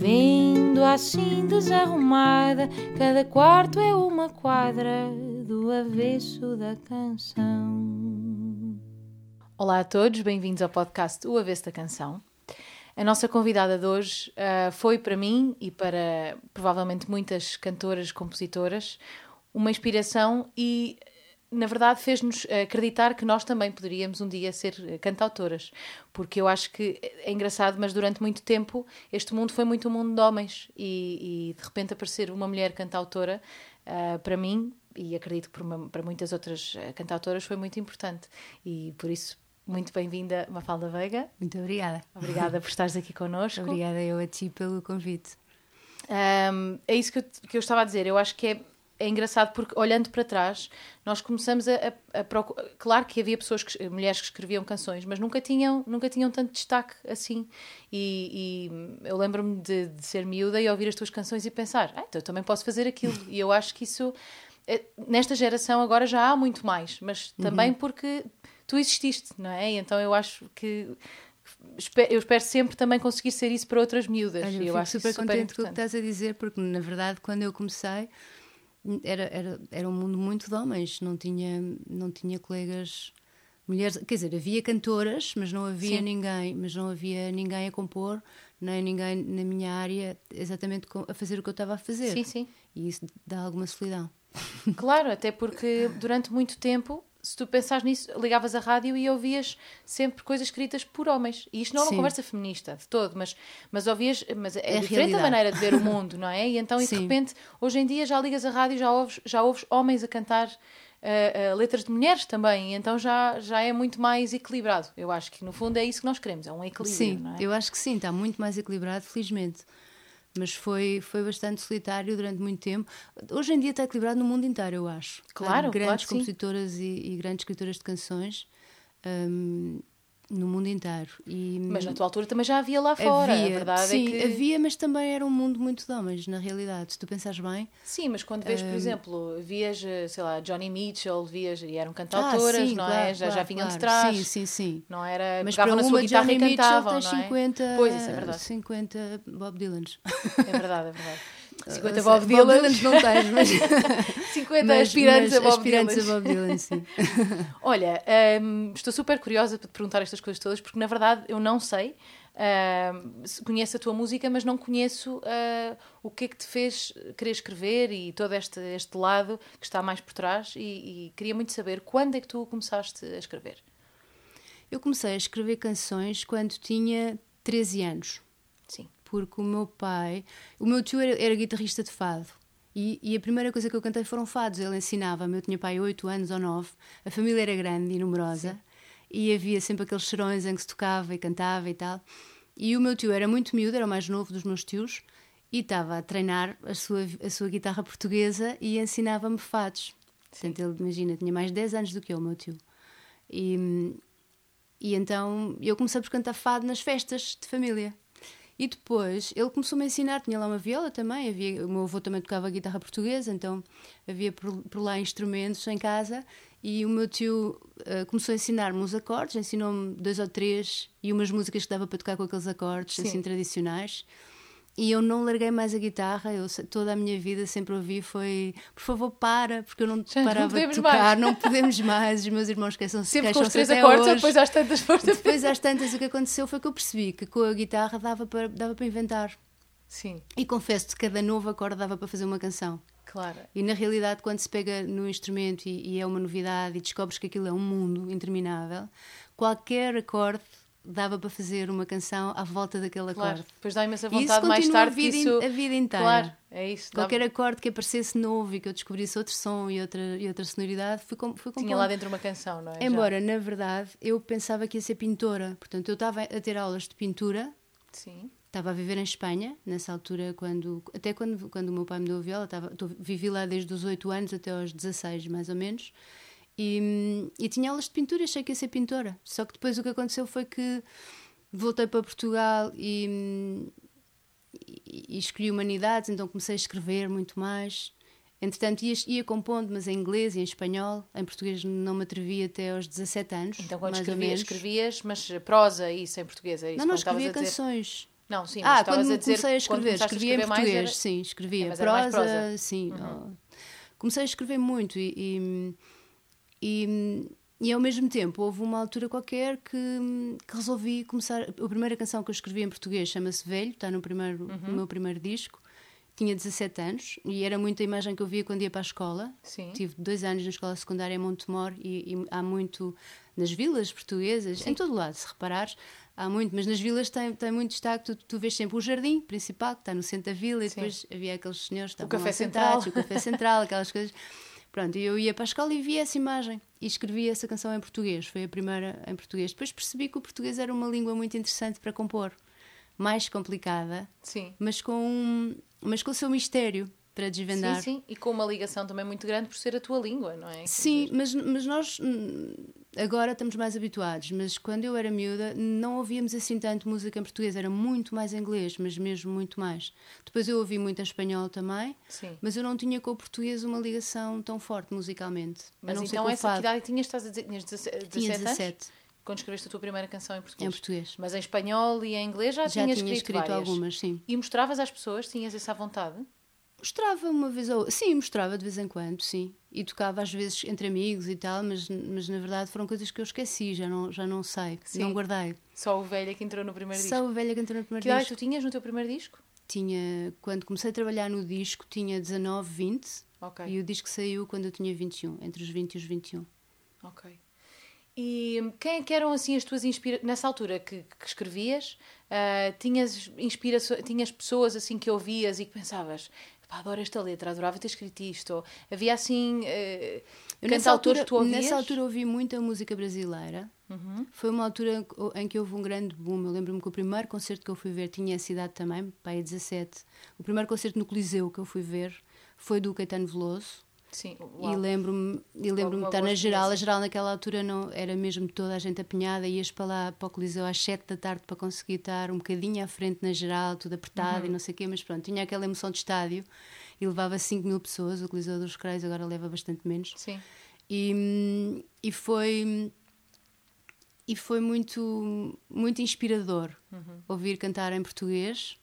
Vendo assim desarrumada, cada quarto é uma quadra do avesso da canção. Olá a todos, bem-vindos ao podcast O Avesso da Canção. A nossa convidada de hoje uh, foi para mim e para provavelmente muitas cantoras, compositoras, uma inspiração e, na verdade, fez-nos acreditar que nós também poderíamos um dia ser cantautoras. Porque eu acho que é engraçado, mas durante muito tempo este mundo foi muito um mundo de homens e, e de repente aparecer uma mulher cantautora, uh, para mim, e acredito que para, para muitas outras cantautoras foi muito importante. E por isso muito bem-vinda, Mafalda Veiga. Muito obrigada. Obrigada por estares aqui connosco. Obrigada eu a ti pelo convite. Um, é isso que eu, que eu, estava a dizer. Eu acho que é, é engraçado porque, olhando para trás, nós começamos a, a, a procurar. Claro que havia pessoas, que, mulheres que escreviam canções, mas nunca tinham, nunca tinham tanto destaque assim. E, e eu lembro-me de, de, ser miúda e ouvir as tuas canções e pensar, ah, então eu também posso fazer aquilo. e eu acho que isso. É, nesta geração agora já há muito mais, mas também uhum. porque tu exististe, não é? Então eu acho que eu espero sempre também conseguir ser isso para outras miúdas. Olha, eu, eu acho super contente com o que estás a dizer, porque na verdade quando eu comecei era, era, era um mundo muito de homens, não tinha, não tinha colegas mulheres, quer dizer, havia cantoras, mas não havia Sim. ninguém, mas não havia ninguém a compor, nem ninguém na minha área exatamente a fazer o que eu estava a fazer. Sim, sim. E isso dá alguma solidão. Claro, até porque durante muito tempo se tu pensares nisso, ligavas a rádio e ouvias sempre coisas escritas por homens. E isto não é uma Sim. conversa feminista de todo, mas, mas ouvias, mas é, é diferente a maneira de ver o mundo, não é? E então, e de repente, hoje em dia já ligas a rádio, já ouves, já ouves homens a cantar uh, uh, letras de mulheres também, e então já, já é muito mais equilibrado. Eu acho que no fundo é isso que nós queremos, é um equilíbrio. Sim, é? eu acho que sim, está muito mais equilibrado, felizmente mas foi, foi bastante solitário durante muito tempo. Hoje em dia está equilibrado no mundo inteiro, eu acho. Claro, Há grandes claro compositoras e, e, grandes escritoras de canções. Um, no mundo inteiro. E, mas na tua altura também já havia lá fora, havia, a verdade é sim, é que... havia, mas também era um mundo muito de homens, na realidade, se tu pensares bem. Sim, mas quando vês, por exemplo, vias, sei lá, Johnny Mitchell, vias, e eram cantautoras, ah, sim, não é? claro, é? Já, claro, já vinham claro. de trás. Sim, sim, sim. Não era, mas para na sua guitarra Johnny e cantavam, Mitchell 50, é? Pois, isso é verdade. 50 Bob Dylans. É verdade, é verdade. 50 Bob Dylan. Bob Dylan não tens, mas 50 mas, aspirantes, mas a, Bob aspirantes a Bob Dylan. sim. Olha, um, estou super curiosa para te perguntar estas coisas todas, porque na verdade eu não sei. Uh, conheço a tua música, mas não conheço uh, o que é que te fez querer escrever e todo este, este lado que está mais por trás. E, e queria muito saber quando é que tu começaste a escrever. Eu comecei a escrever canções quando tinha 13 anos porque o meu pai, o meu tio era, era guitarrista de fado. E, e, a primeira coisa que eu cantei foram fados. Ele ensinava-me, eu tinha pai 8 anos ou 9, a família era grande e numerosa, Sim. e havia sempre aqueles cheirões em que se tocava e cantava e tal. E o meu tio era muito miúdo, era o mais novo dos meus tios, e estava a treinar a sua, a sua guitarra portuguesa e ensinava-me fados. Portanto, ele, imagina, tinha mais de 10 anos do que eu, o meu tio. E, e então eu comecei por cantar fado nas festas de família. E depois ele começou-me a ensinar, tinha lá uma viola também, havia, o meu avô também tocava guitarra portuguesa, então havia por, por lá instrumentos em casa e o meu tio uh, começou a ensinar-me os acordes, ensinou-me dois ou três e umas músicas que dava para tocar com aqueles acordes Sim. assim tradicionais. E eu não larguei mais a guitarra, eu toda a minha vida sempre ouvi foi por favor para, porque eu não Já parava não de tocar, mais. não podemos mais, os meus irmãos queixam se Sempre com os três acordes, hoje. depois às tantas foste Depois às tantas o que aconteceu foi que eu percebi que com a guitarra dava para, dava para inventar. Sim. E confesso-te, cada novo acorde dava para fazer uma canção. Claro. E na realidade, quando se pega no instrumento e, e é uma novidade e descobres que aquilo é um mundo interminável, qualquer acorde dava para fazer uma canção à volta daquele claro. acorde. Depois dá imensa vontade mais tarde a vida, isso... a vida inteira. Claro, é isso. Qualquer dava... acorde que aparecesse novo e que eu descobrisse outro som e outra, e outra sonoridade, fui, com, fui Tinha lá dentro uma canção, não é? Embora, Já. na verdade, eu pensava que ia ser pintora. Portanto, eu estava a ter aulas de pintura. Sim. estava a viver em Espanha, nessa altura, quando, até quando, quando o meu pai me deu a viola, estava, vivi lá desde os 8 anos até aos 16, mais ou menos. E, e tinha aulas de pintura, achei que ia ser pintora. Só que depois o que aconteceu foi que voltei para Portugal e, e, e escolhi humanidades, então comecei a escrever muito mais. Entretanto, ia, ia compondo, mas em inglês e em espanhol. Em português não me atrevi até aos 17 anos. Então, quando escrevias, escrevias, mas prosa isso em português? É isso, não, não, escrevia canções. Não, sim, ah, quando a dizer, comecei a escrever, escrevia em português, era... sim, escrevia. É, prosa, prosa, sim. Uhum. Comecei a escrever muito e, e, e, e, ao mesmo tempo houve uma altura qualquer que, que, resolvi começar. A primeira canção que eu escrevi em português chama-se Velho, está no, primeiro, uhum. no meu primeiro disco. Tinha 17 anos e era muita imagem que eu via quando ia para a escola. Sim. Tive dois anos na escola secundária em Montemor e, e há muito nas vilas portuguesas, Sim. em todo lado, se reparares, há muito, mas nas vilas tem, tem muito destaque. Tu, tu vês sempre o jardim principal, que está no centro da vila, e depois havia aqueles senhores que estavam o café sentados, central. o café central, aquelas coisas. Pronto, eu ia para a escola e via essa imagem e escrevi essa canção em português. Foi a primeira em português. Depois percebi que o português era uma língua muito interessante para compor, mais complicada, sim. mas com mas com o seu mistério para desvendar. Sim, sim, e com uma ligação também muito grande por ser a tua língua, não é? Sim, mas, mas nós agora estamos mais habituados, mas quando eu era miúda não ouvíamos assim tanto música em português, era muito mais inglês, mas mesmo muito mais. Depois eu ouvi muito em espanhol também, sim. mas eu não tinha com o português uma ligação tão forte musicalmente. Mas não então essa que idade tinhas, estás a dizer, tinhas 17, tinha 17 anos? Quando escreveste a tua primeira canção em português? Em português. Mas em espanhol e em inglês já, já tinhas tinha escrito, escrito algumas, sim. E mostravas às pessoas? Tinhas essa vontade? Mostrava uma vez ou Sim, mostrava de vez em quando, sim. E tocava às vezes entre amigos e tal, mas, mas na verdade foram coisas que eu esqueci, já não, já não sei, sim. não guardei. Só o velho que entrou no primeiro Só disco? Só o velho que entrou no primeiro que disco. Que idade tu tinhas no teu primeiro disco? Tinha, quando comecei a trabalhar no disco, tinha 19, 20. Ok. E o disco saiu quando eu tinha 21, entre os 20 e os 21. Ok. E quem é que eram assim as tuas inspirações? Nessa altura que, que escrevias, uh, tinhas, inspirações, tinhas pessoas assim que ouvias e que pensavas pá, adoro esta letra, adorava ter escrito isto. Havia assim uh, cantautores que tu ouvias? Nessa altura ouvi muita música brasileira. Uhum. Foi uma altura em que houve um grande boom. Eu lembro-me que o primeiro concerto que eu fui ver tinha essa idade também, pai, 17. O primeiro concerto no Coliseu que eu fui ver foi do Caetano Veloso. Sim, uau. e lembro-me e lembro-me de estar na geral. A geral naquela altura não era mesmo toda a gente apinhada, ias para lá para o Coliseu às 7 da tarde para conseguir estar um bocadinho à frente na geral, tudo apertado uhum. e não sei o quê, mas pronto, tinha aquela emoção de estádio e levava 5 mil pessoas. O Coliseu dos Recreios agora leva bastante menos. Sim. E, e foi e foi muito muito inspirador uhum. ouvir cantar em português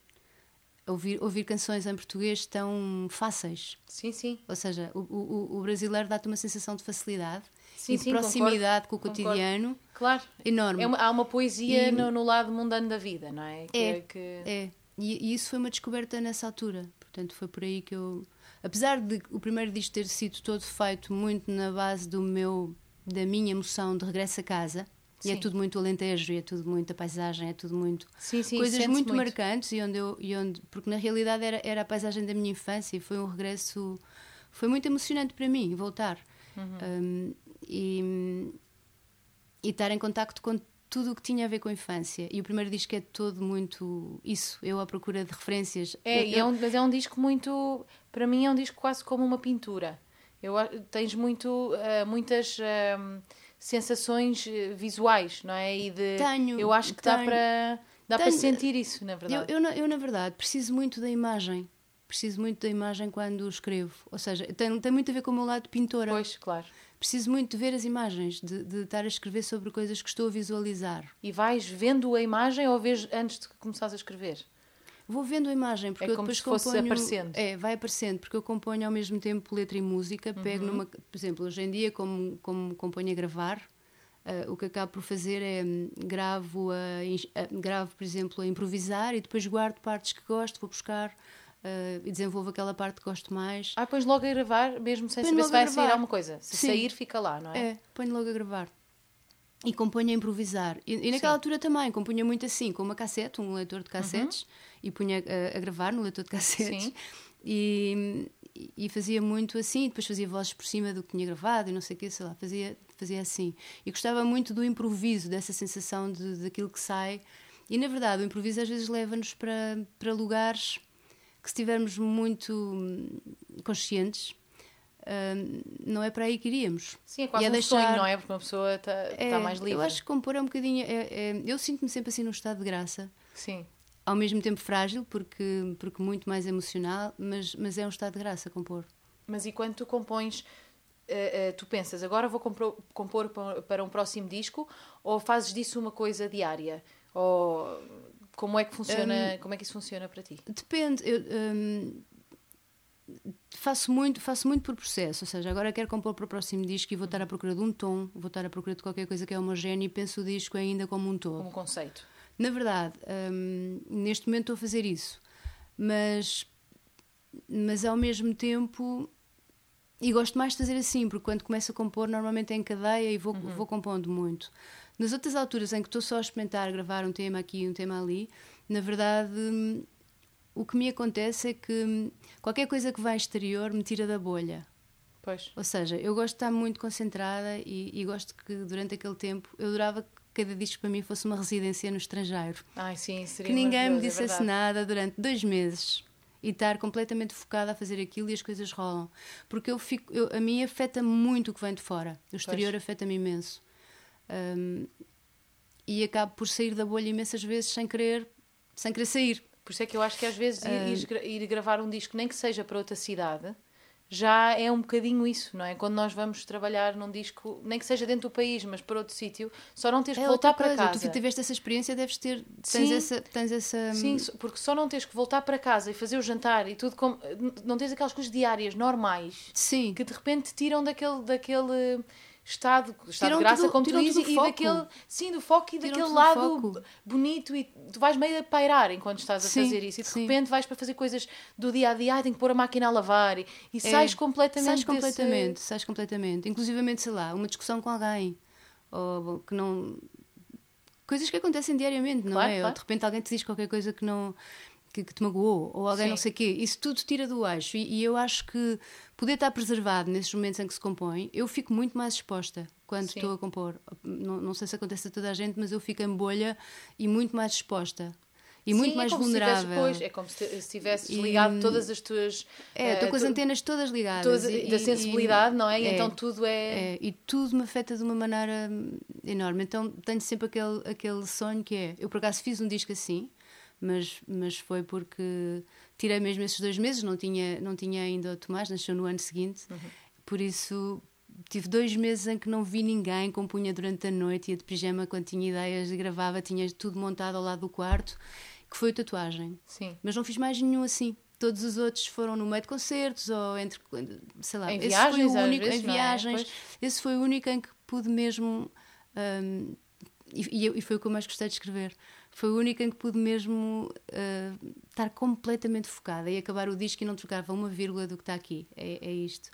ouvir, ouvir canções em português tão fáceis. Sim, sim. Ou seja, o, o, o brasileiro dá-te uma sensação de facilidade sim, e de sim, proximidade concordo, com o cotidiano. Concordo. Claro. Enorme. É uma, há uma poesia e, no, no, lado mundano da vida, não é? Que, é, que... é. E, e, isso foi uma descoberta nessa altura. Portanto, foi por aí que eu. Apesar de o primeiro disco ter sido todo feito muito na base do meu, da minha emoção de regresso a casa, e é tudo muito alentejo, e é tudo muita paisagem, é tudo muito. Sim, sim, coisas muito, muito, marcantes, e onde eu, e onde, porque na realidade era, era a paisagem da minha infância e foi um regresso. Foi muito emocionante para mim voltar. Uhum. Um, e, e estar em contacto com tudo o que tinha a ver com a infância. E o primeiro disco é todo muito isso, eu à procura de referências. É, eu, é um, mas é um disco muito. Para mim, é um disco quase como uma pintura. Eu, tens muito, uh, muitas. Uh, sensações eh, visuais, não é? E de, tenho. Eu acho que tenho, dá para dá tenho, para sentir isso, na verdade. Eu, eu, eu, na verdade, preciso muito da imagem. Preciso muito da imagem quando escrevo. Ou seja, tem, tem muito a ver com o meu lado pintora. Pois, claro. Preciso muito de ver as imagens, de, de estar a escrever sobre coisas que estou a visualizar. E vais vendo a imagem ou vês antes de começares a escrever? Vou vendo a imagem, porque é eu depois se fosse componho, aparecendo. É, vai aparecendo, porque eu componho ao mesmo tempo letra e música, pego uhum. numa, por exemplo, hoje em dia como como componho a gravar, uh, o que acabo por fazer é um, gravo a, a, gravo, por exemplo, a improvisar e depois guardo partes que gosto, vou buscar Uh, e desenvolvo aquela parte que gosto mais. Ah, pões logo a gravar, mesmo sem saber se vai sair alguma coisa. Se Sim. sair, fica lá, não é? É, ponho logo a gravar. E componho a improvisar. E, e naquela Sim. altura também, compunha muito assim, com uma cassete, um leitor de cassetes, uhum. E punha a, a, gravar no leitor de cassetes. E, e fazia muito assim, depois fazia vozes por cima do que tinha gravado e não sei o que, sei lá, fazia, fazia assim. E gostava muito do improviso, dessa sensação de, daquilo que sai E na verdade, o improviso às vezes leva-nos para, para lugares que, se estivermos muito hum, conscientes, hum, não é para aí que iríamos. Sim, é quase e um deixar... sonho, não é? Porque uma pessoa está é, tá mais livre. Eu acho que compor é um bocadinho. É, é, eu sinto-me sempre assim num estado de graça. Sim. Ao mesmo tempo frágil, porque, porque muito mais emocional, mas, mas é um estado de graça compor. Mas e quando tu compões, uh, uh, tu pensas, agora vou compor, compor para um próximo disco, ou fazes disso uma coisa diária? Ou como é que funciona, um, como é que isso funciona para ti? Depende. Eu, um, faço muito, faço muito por processo, ou seja, agora quero compor para o próximo disco e vou estar à procura de um tom, vou estar à procura de qualquer coisa que é homogéneo e penso o disco ainda como um todo. Como um conceito. Na verdade, um, neste momento estou a fazer isso, mas, mas ao mesmo tempo e gosto mais de fazer assim, porque quando começo a compor, normalmente é em cadeia e vou, uhum. vou compondo muito. Nas outras alturas em que estou só a experimentar gravar um tema aqui e um tema ali, na verdade, o que me acontece é que qualquer coisa que vai exterior me tira da bolha. Pois. Ou seja, eu gosto de estar muito concentrada e, e gosto que durante aquele tempo eu adorava que cada disco para mim fosse uma residência no estrangeiro. Ai, sim, seria que ninguém me é dissesse é nada durante dois meses e estar completamente focada a fazer aquilo e as coisas rolam. Porque eu fico, eu, a mim afeta muito o que vem de fora. O exterior afeta-me imenso. Um, e acabo por sair da bolha imensas vezes sem querer, sem querer sair. Por isso é que eu acho que às vezes ir, ir, ir gravar um disco, nem que seja para outra cidade, já é um bocadinho isso, não é? Quando nós vamos trabalhar num disco, nem que seja dentro do país, mas para outro sítio, só não tens que é voltar para casa. Tu tiveste essa experiência, deves ter. Tens, Sim. essa, tens essa. Sim, porque só não tens que voltar para casa e fazer o jantar e tudo como. Não tens aquelas coisas diárias, normais. Sim. Que de repente tiram daquele. daquele estado, estado de graça, tudo, como tu dizes, e foco. daquele, sim, do foco e daquele lado bonito e tu vais meio a pairar enquanto estás a sim, fazer isso e de sim. repente vais para fazer coisas do dia a dia, ah, tenho que pôr a máquina a lavar e, e é, sais completamente sais completamente, desse... sais completamente, inclusivamente, sei lá, uma discussão com alguém ou que não coisas que acontecem diariamente, não claro, é? Claro. Ou de repente alguém te diz qualquer coisa que não que, que te magoou, ou alguém Sim. não sei o quê. Isso tudo tira do eixo. E, e, eu acho que poder estar preservado nesses momentos em que se compõe, eu fico muito mais exposta quando Sim. estou a compor. Não, não sei se acontece a toda a gente, mas eu fico em bolha e muito mais exposta e Sim, muito é mais é vulnerável. Pois, é como se estivesses ligado e, todas as tuas. É, estou uh, com as antenas todas ligadas. Toda, e, da sensibilidade, e, não é? E é, então tudo é... é. E tudo me afeta de uma maneira enorme. Então tenho sempre aquele, aquele sonho que é. Eu por acaso fiz um disco assim, mas, mas foi porque tirei mesmo esses dois meses, não tinha, não tinha ainda o Tomás, nasceu no ano seguinte, uhum. por isso tive dois meses em que não vi ninguém, compunha durante a noite, ia de pijama quando tinha ideias, gravava, tinha tudo montado ao lado do quarto, que foi a tatuagem. Sim. Mas não fiz mais nenhum assim. Todos os outros foram no meio de concertos ou entre, sei lá, em viagens, foi o único, vezes, em viagens. É? Esse foi o único em que pude mesmo um, e, e, foi o que eu mais gostei de escrever foi a única em que pude mesmo uh, estar completamente focada e acabar o disco e não trocava uma vírgula do que está aqui. É, é isto.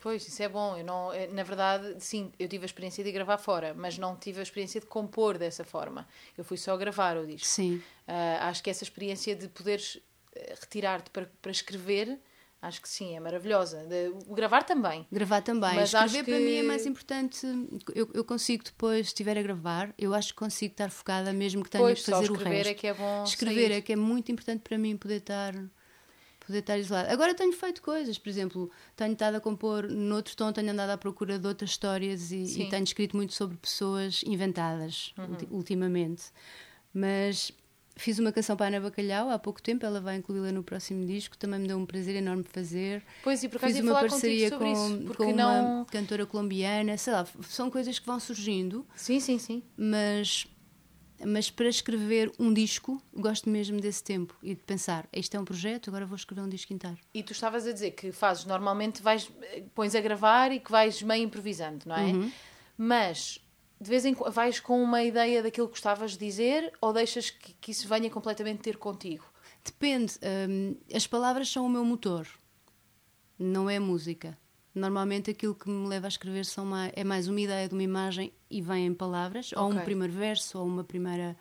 Pois, isso é bom. Eu não, eh, na verdade, sim, eu tive a experiência de gravar fora, mas não tive a experiência de compor dessa forma. Eu fui só gravar o disco. Sim. Uh, acho que essa experiência de poderes retirar-te para, para escrever Acho que sim, é maravilhosa. De, o gravar também. Gravar também. Mas Escrever que... para mim é mais importante. Eu, eu consigo depois, se estiver a gravar, eu acho que consigo estar focada mesmo que tenha pois, que fazer o resto. Escrever é que é bom. Escrever sair. é que é muito importante para mim poder estar poder estar isolado. Agora tenho feito coisas, por exemplo, tenho estado a compor noutro tom, tenho andado à procura de outras histórias e, e tenho escrito muito sobre pessoas inventadas uhum. ultimamente. Mas Fiz uma canção para a Ana Bacalhau há pouco tempo, ela vai incluí-la no próximo disco, também me deu um prazer enorme fazer. Pois, e por Fiz uma parceria com, isso, com não... uma cantora colombiana, sei lá, são coisas que vão surgindo. Sim, sim, sim. Mas, mas para escrever um disco, gosto mesmo desse tempo e de pensar, este é um projeto, agora vou escrever um disco inteiro. E tu estavas a dizer que fazes normalmente, vais, pões a gravar e que vais meio improvisando, não é? Uhum. Mas de vez em quando vais com uma ideia daquilo que gostavas de dizer ou deixas que, que isso venha completamente ter contigo? Depende. Um, as palavras são o meu motor, não é música. Normalmente aquilo que me leva a escrever são mais, é mais uma ideia de uma imagem e vem em palavras, okay. ou um primeiro verso, ou uma primeira.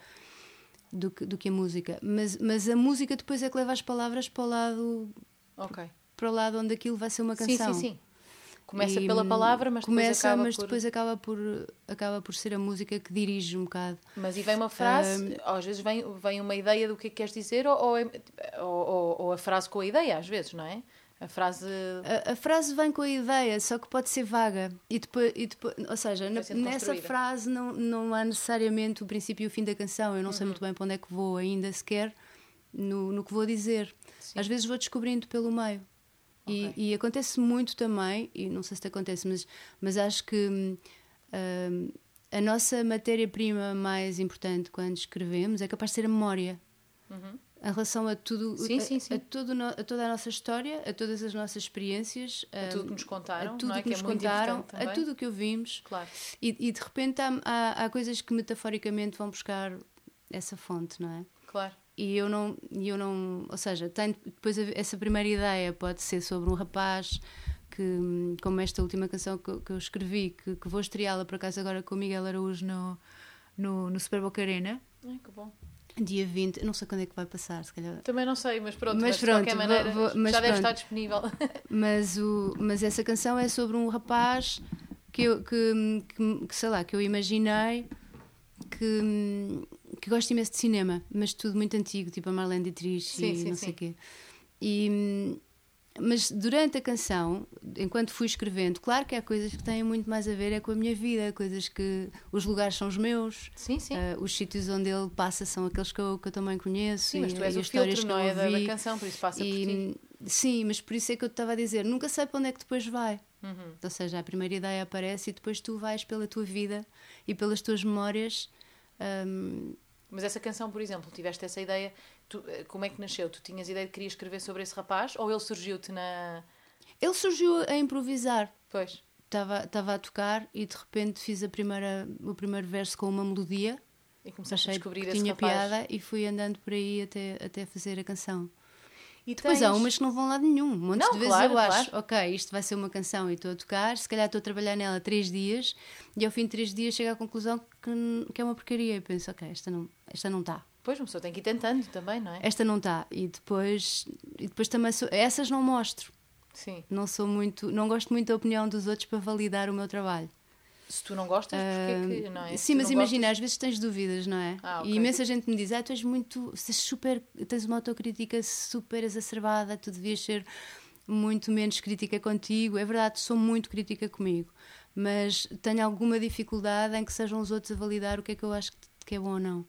do que, do que a música. Mas, mas a música depois é que leva as palavras para o lado. Ok. Para o lado onde aquilo vai ser uma canção. Sim, sim, sim. Começa e, pela palavra, mas começa, depois acaba mas por... depois acaba por acaba por ser a música que dirige um bocado. Mas e vem uma frase, um, às vezes vem, vem uma ideia do que é que queres dizer, ou, ou, é, ou, ou, a frase com a ideia, às vezes, não é? A frase. A, a, frase vem com a ideia, só que pode ser vaga. E depois, e depois ou seja, na, nessa frase não, não há necessariamente o princípio e o fim da canção. Eu não uhum. sei muito bem para onde é que vou ainda sequer no, no que vou dizer. Sim. Às vezes vou descobrindo pelo meio. Okay. E, e, acontece muito também, e não sei se te acontece, mas, mas acho que hum, a nossa matéria-prima mais importante quando escrevemos é capaz de ser a memória. Uhum. Em relação a tudo, sim, sim, sim. A, a, no, a toda a nossa história, a todas as nossas experiências, a, tudo que nos contaram, a tudo é? que, que nos é contaram, a tudo que ouvimos. Claro. E, e de repente há, há, há coisas que metaforicamente vão buscar essa fonte, não é? Claro e eu não eu não ou seja tenho depois essa primeira ideia pode ser sobre um rapaz que como esta última canção que, que eu escrevi que, que vou estreá-la por acaso agora com o Miguel Araújo no no, no Super Boca Arena. Ai, que bom. Dia 20 não sei quando é que vai passar se calhar. Também não sei mas pronto mas, mas pronto, de qualquer maneira vou, vou, já deve estar disponível. Mas o mas essa canção é sobre um rapaz que eu que, que, que sei lá que eu imaginei que que gosto imenso de cinema, mas tudo muito antigo, tipo a Marlene Dietrich sim, e sim, não sei o quê. E, mas durante a canção, enquanto fui escrevendo, claro que há coisas que têm muito mais a ver é com a minha vida, coisas que os lugares são os meus, sim, sim. Uh, os sítios onde ele passa são aqueles que eu, que eu também conheço. Sim, mas tu és o filtro, não é, da, da, canção, por isso passa e, por ti. Sim, mas por isso é que eu estava a dizer, nunca sei para onde é que depois vai. Uhum. Ou seja, a primeira ideia aparece e depois tu vais pela tua vida e pelas tuas memórias um, mas essa canção, por exemplo, tiveste essa ideia, tu, eh, como é que nasceu? Tu tinhas ideia de que querias escrever sobre esse rapaz ou ele surgiu-te na. Ele surgiu a improvisar. Pois. Estava, estava a tocar e de repente fiz a primeira, o primeiro verso com uma melodia. E começaste a descobrir que esse tinha rapaz. piada e fui andando por aí até, até fazer a canção. E Depois tens... há umas que não vão lá nenhum. Um monte de vezes claro, eu acho, claro. ok, isto vai ser uma canção e estou a tocar, se calhar estou a trabalhar nela três dias e ao fim de três dias chego à conclusão que, que é uma porcaria. E penso, ok, esta não está. Esta não tá. Pois, uma pessoa tem que ir tentando também, não é? Esta não está. E depois, e depois também sou, essas não mostro. Sim. Não sou muito, não gosto muito da opinião dos outros para validar o meu trabalho. Se tu não gostas, porquê que não é? Sim, mas imagina, às vezes tens dúvidas, não é? Ah, okay. E imensa gente me diz: ah, tu és muito. És super, tens uma autocrítica super exacerbada, tu devias ser muito menos crítica contigo. É verdade, sou muito crítica comigo, mas tenho alguma dificuldade em que sejam os outros a validar o que é que eu acho que é bom ou não.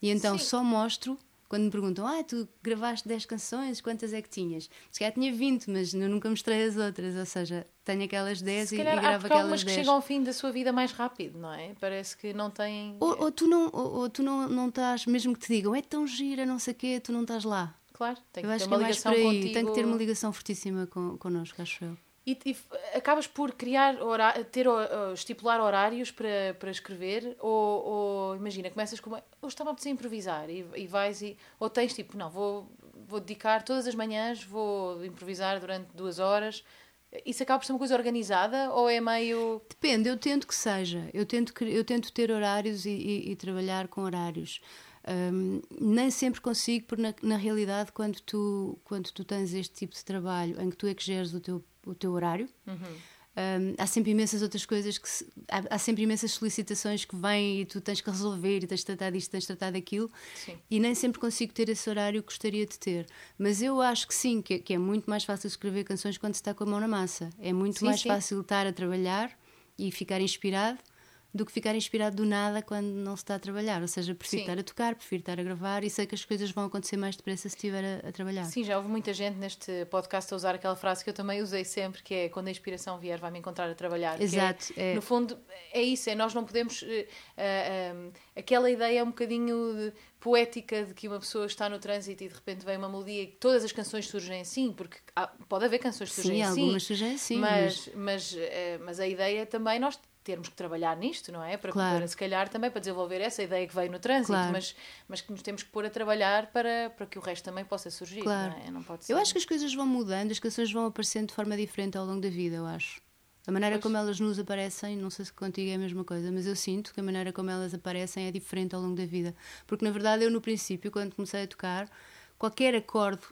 E então Sim. só mostro quando me perguntam, ah, tu gravaste 10 canções, quantas é que tinhas? Se calhar tinha 20, mas eu nunca mostrei as outras, ou seja, tenho aquelas 10 e, e gravo aquelas 10. Há que chegam ao fim da sua vida mais rápido, não é? Parece que não têm... Ou, ou tu, não, ou, ou, tu não, não estás, mesmo que te digam, é tão gira, não sei o quê, tu não estás lá. Claro, tem que eu ter uma que é ligação contigo. Tem que ter uma ligação fortíssima con, connosco, acho eu. E, e, acabas por criar ter uh, estipular horários para, para escrever ou, ou imagina começas com hoje estava a improvisar e, e vais e ou tens tipo não vou vou dedicar todas as manhãs vou improvisar durante duas horas isso acaba por ser uma coisa organizada ou é meio depende eu tento que seja eu tento eu tento ter horários e, e, e trabalhar com horários um, nem sempre consigo, porque na, na, realidade, quando tu, quando tu tens este tipo de trabalho em que tu é que geres o teu, o teu horário, uhum. Um, há sempre imensas outras coisas, que se, há, há, sempre imensas solicitações que vêm e tu tens que resolver e tens de tratar disto, tens de tratar daquilo, sim. e nem sempre consigo ter esse horário que gostaria de ter. Mas eu acho que sim, que, que é muito mais fácil escrever canções quando se está com a mão na massa. É muito sim, mais sim. fácil estar a trabalhar e ficar inspirado do que ficar inspirado do nada quando não se está a trabalhar. Ou seja, prefiro Sim. estar a tocar, prefiro estar a gravar e sei que as coisas vão acontecer mais depressa se estiver a, a, trabalhar. Sim, já houve muita gente neste podcast a usar aquela frase que eu também usei sempre, que é quando a inspiração vier, vai-me encontrar a trabalhar. Exato. É, é... No fundo, é isso, é nós não podemos. Uh, uh, aquela ideia é um bocadinho de, poética de que uma pessoa está no trânsito e de repente vem uma melodia e todas as canções surgem assim, porque há, pode haver canções que surgem sim, assim. Algumas surgem assim. Mas, mas... Mas, uh, mas a ideia também nós termos que trabalhar nisto, não é? Para, claro. para se calhar também para desenvolver essa ideia que veio no trânsito, claro. mas, mas que nos temos que pôr a trabalhar para, para que o resto também possa surgir, claro. não é? Não pode ser... Eu acho que as coisas vão mudando, as canções vão aparecendo de forma diferente ao longo da vida, eu acho. A maneira pois. como elas nos aparecem, não sei se contigo é a mesma coisa, mas eu sinto que a maneira como elas aparecem é diferente ao longo da vida. Porque na verdade eu no princípio, quando comecei a tocar, qualquer acorde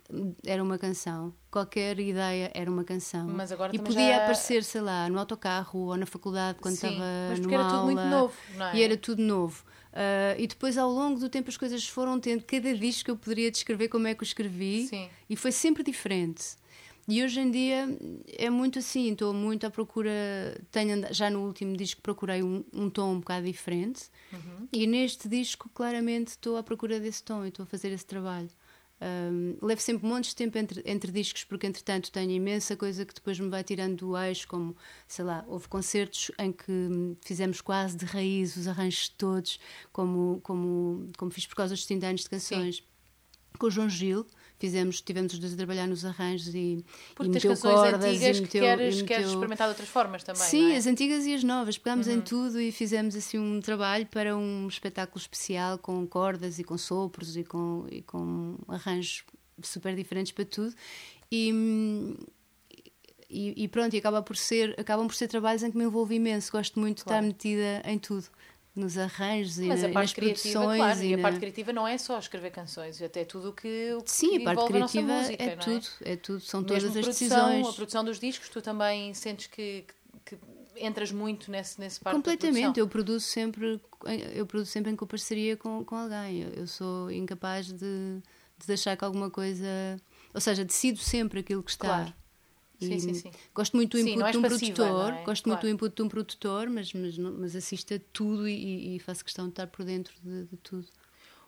era uma canção, qualquer ideia era uma canção. Mas agora e podia já... aparecer, sei lá, no autocarro ou na faculdade quando Sim, estava mas numa era tudo muito novo, não é? E era tudo novo. Uh, e depois, ao longo do tempo, as coisas foram tendo. Cada disco que eu poderia descrever como é que o escrevi. Sim. E foi sempre diferente. E hoje em dia é muito assim, estou muito à procura. Tenho, já no último disco procurei um, um tom um bocado diferente, uhum. e neste disco, claramente, estou à procura desse tom e estou a fazer esse trabalho. Um, levo sempre montes de tempo entre, entre discos, porque entretanto tenho imensa coisa que depois me vai tirando do eixo, como sei lá, houve concertos em que fizemos quase de raiz os arranjos todos, como, como, como fiz por causa dos 30 anos de canções. Sim. Com o João Gil, fizemos, tivemos os dois a trabalhar nos arranjos e, Porque e meteu tens cordas antigas e meteu, que queres, meteu... queres experimentar de outras formas também, Sim, é? as antigas e as novas. Pegámos uhum. em tudo e fizemos assim um trabalho para um espetáculo especial com cordas e com sopros e com, e com arranjos super diferentes para tudo. E, e, e, pronto, e acaba por ser, acabam por ser trabalhos em que me envolvo imenso. Gosto muito claro. de estar metida em tudo nos arranjos Mas e a parte nas criativa, produções. Claro, e, e a parte criativa não é só escrever canções, até tudo o que, o que Sim, a parte criativa a música, é, é? tudo, é tudo, são Mesmo todas as produção, decisões. A produção dos discos, tu também sentes que, que, que entras muito nesse, nesse parte Completamente, eu produzo sempre, eu produzo sempre em parceria com, com alguém. Eu, eu sou incapaz de, de deixar que alguma coisa. Ou seja, decido sempre aquilo que está. Claro. Sim, sim, sim. Gosto muito do input sim, de um passiva, produtor, é? gosto claro. muito do input de um produtor, mas, mas, mas assisto a tudo e, e faço questão de estar por dentro de, de tudo.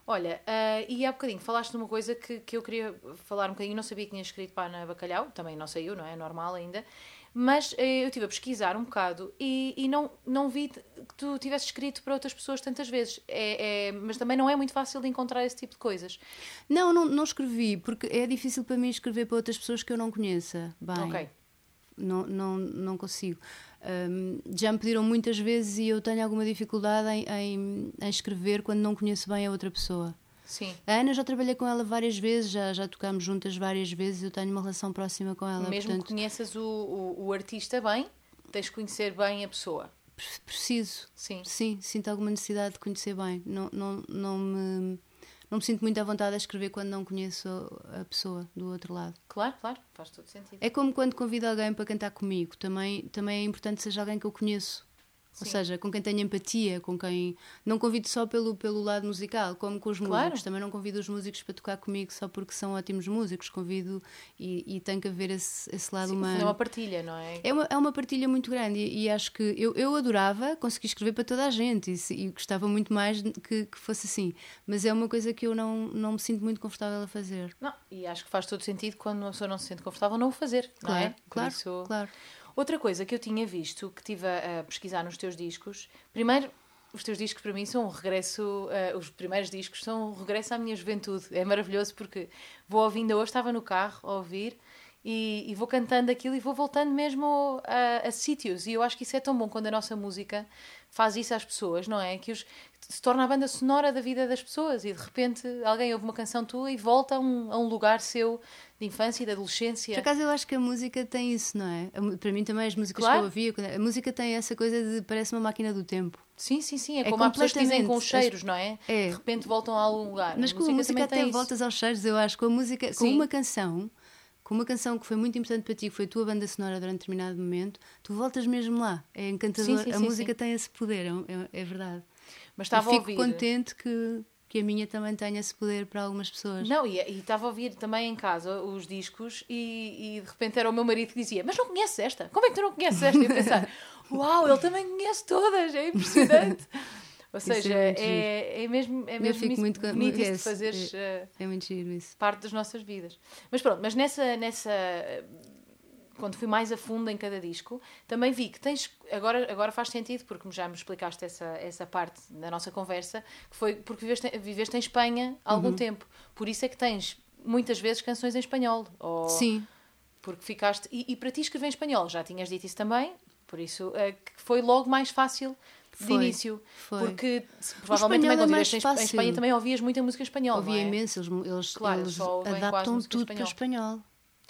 Olha, uh, e há bocadinho falaste de uma coisa que, que eu queria falar um bocadinho, não sabia que tinha escrito para na Bacalhau, também não saiu, não é? Normal ainda. Mas uh, eu estive a pesquisar um bocado e, e não, não vi que tu tivesse escrito para outras pessoas tantas vezes. É, é, mas também não é muito fácil de encontrar esse tipo de coisas. Não, não, não escrevi, porque é difícil para mim escrever para outras pessoas que eu não conheça. Bem. Ok não, não, não consigo. Um, já me pediram muitas vezes e eu tenho alguma dificuldade em, em, em, escrever quando não conheço bem a outra pessoa. Sim. A Ana já trabalhei com ela várias vezes, já, já tocámos juntas várias vezes, eu tenho uma relação próxima com ela. Mesmo portanto... que conheças o, o, o artista bem, tens de conhecer bem a pessoa. Preciso. Sim. Sim, sinto alguma necessidade de conhecer bem. Não, não, não me não me sinto muito à vontade a escrever quando não conheço a pessoa do outro lado. Claro, claro, faz todo sentido. É como quando convido alguém para cantar comigo, também, também é importante que seja alguém que eu conheço. Sim. Ou seja, com quem tenho empatia, com quem. Não convido só pelo, pelo lado musical, como com os claro. músicos. Também não convido os músicos para tocar comigo só porque são ótimos músicos. Convido e, e tem que haver esse, esse lado Sim, humano. É uma partilha, não é? É uma, é uma partilha muito grande e, e acho que eu, eu adorava conseguir escrever para toda a gente e, e gostava muito mais que, que fosse assim. Mas é uma coisa que eu não, não me sinto muito confortável a fazer. Não, e acho que faz todo sentido quando uma pessoa não se sente confortável não o fazer, claro, não é? Claro, isso... claro. Outra coisa que eu tinha visto, que estive a, pesquisar nos teus discos, primeiro, os teus discos para mim são um regresso, uh, os primeiros discos são um regresso à minha juventude. É maravilhoso porque vou ouvindo, hoje estava no carro a ouvir e, e vou cantando aquilo e vou voltando mesmo a, a, sítios. E eu acho que isso é tão bom quando a nossa música faz isso às pessoas, não é? Que os, se torna a banda sonora da vida das pessoas e de repente alguém ouve uma canção tua e volta a um, a um lugar seu de infância e de adolescência. Por acaso eu acho que a música tem isso, não é? Para mim também as músicas claro. que eu ouvia, a música tem essa coisa de parece uma máquina do tempo. Sim, sim, sim. É, é como há pessoas que dizem com os cheiros, não é? é? De repente voltam a algum lugar. Mas a com a música até tem voltas aos cheiros, eu acho. Com a música, com uma canção, com uma canção que foi muito importante para ti, que foi a tua banda sonora durante determinado momento, tu voltas mesmo lá. É encantador. Sim, sim, a sim, música tem esse poder, é, é verdade. Mas estava fico a ouvir. contente que, que a minha também tenha esse poder para algumas pessoas. Não, e, e estava a ouvir também em casa os discos e, e, de repente era o meu marido que dizia: Mas não conheces esta? Como é que tu não conheces esta? E eu pensar: Uau, ele também conhece todas, é impressionante. Ou seja, é, é, é, mesmo, é mesmo isso, muito bonito isso de fazeres é, é muito giro isso. parte das nossas vidas. Mas pronto, mas nessa, nessa quando fui mais a fundo em cada disco, também vi que tens. Agora, agora faz sentido, porque já me explicaste essa, essa parte da nossa conversa, que foi porque viveste, viveste em Espanha há algum uhum. tempo. Por isso é que tens muitas vezes canções em espanhol. Ou, Sim. Porque ficaste. E, e, para ti escrever em espanhol, já tinhas dito isso também, por isso é, que foi logo mais fácil. De início, foi. porque provavelmente também quando é em, em Espanha também ouvias muita música espanhola. Ouvia é? imenso, eles, eles, claro, eles adaptam tudo para o espanhol.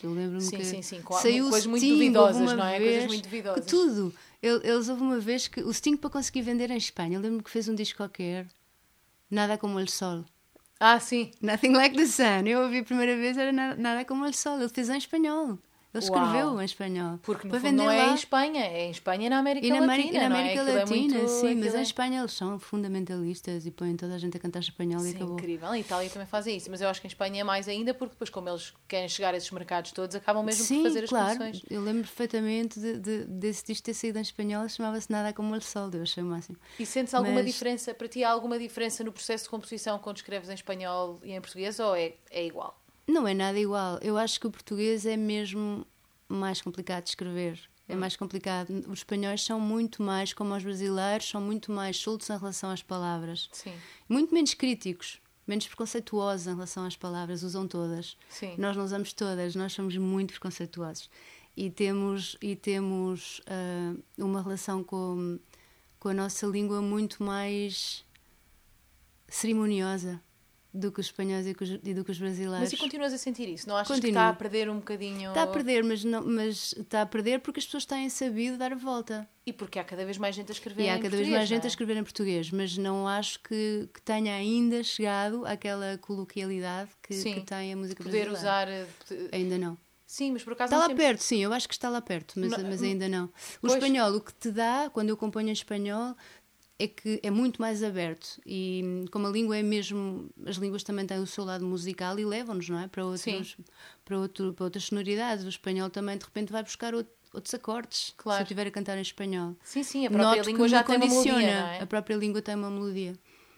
Eu lembro-me sim, que sim, sim, com saiu coisas o muito Sting, duvidosas, não é? Vez, coisas muito duvidosas. Tudo. Eles houve uma vez que o Sting para conseguir vender em Espanha, eu lembro-me que fez um disco qualquer, Nada como el Sol. Ah, sim. Nothing Like the Sun. Eu ouvi a primeira vez, era nada, nada como o sol. Ele fez em espanhol. Ele escreveu Uau. em espanhol. Porque não é lá. em Espanha, é em Espanha e na América e na Latina. E na América é? Latina, é muito, sim, mas em Espanha eles são fundamentalistas e põem toda a gente a cantar espanhol sim, e acabou. incrível. Em Itália também fazem isso, mas eu acho que em Espanha é mais ainda porque depois, como eles querem chegar a esses mercados todos, acabam mesmo sim, por fazer as claro. Eu lembro perfeitamente de, de, desse disco ter saído em espanhol, chamava-se Nada como o Sol, eu achei o máximo. E sentes alguma mas... diferença, para ti há alguma diferença no processo de composição quando escreves em espanhol e em português ou é, é igual? Não é nada igual. Eu acho que o português é mesmo mais complicado de escrever. É hum. mais complicado. Os espanhóis são muito mais, como os brasileiros, são muito mais soltos em relação às palavras. Sim. Muito menos críticos, menos preconceituosos em relação às palavras, usam todas. Sim. Nós não usamos todas, nós somos muito preconceituosos. E temos, e temos uh, uma relação com, com a nossa língua muito mais cerimoniosa do que os espanhóis e, e, do que os brasileiros. Mas e continuas a sentir isso? Não achas Continuo. que está a perder um bocadinho? Está a perder, mas, não, mas está a perder porque as pessoas têm sabido dar a volta. E porque há cada vez mais gente a escrever e há cada vez mais gente é? a escrever em português, mas não acho que, que tenha ainda chegado àquela coloquialidade que, que tem a música poder brasileira. usar... Eh, ainda não. Sim, mas por acaso Está lá sempre... perto, sim, eu acho que está lá perto, mas, não, mas ainda não. O pois... espanhol, o que te dá, quando eu componho em espanhol, é que é muito mais aberto. E como a língua é mesmo as línguas também têm o seu lado musical e levam-nos não é? Para outros para outro para outras sonoridades. O espanhol também de repente vai buscar outro, outros acordes claro. se eu estiver a cantar em espanhol. Sim sim a própria Noto língua já tem uma melodia é? a própria língua tem uma melodia.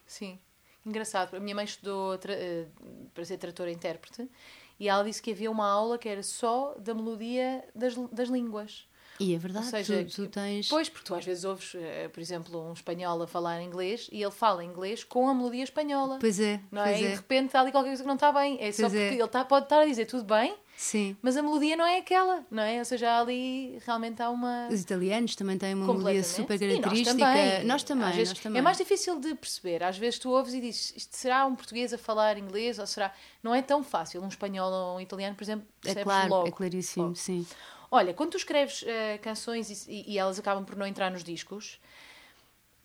Sim. Engraçado a minha mãe estudou eh, para ser tratora intérprete e ela disse que havia uma aula que era só da melodia das, das línguas e é verdade, Ou seja, tu, tu tens. Pois, porque tu às vezes ouves, eh, por exemplo, um espanhol a falar inglês e ele fala inglês com a melodia espanhola. Pois é. Não é? é? E de repente está ali qualquer coisa que não está bem. É só pois porque é. ele está, pode estar a dizer tudo bem, Sim. Mas a melodia não é aquela, não é? Ou seja, ali realmente há uma. Os italianos também têm uma melodia super característica. Nós também. Nós também, vezes, nós também. É mais difícil de perceber. Às vezes tu ouves e dizes isto será um português a falar inglês ou será. Não é tão fácil. Um espanhol ou um italiano, por exemplo, é claro, logo. É claríssimo, logo. sim. Olha, quando tu escreves uh, canções e, e, elas acabam por não entrar nos discos,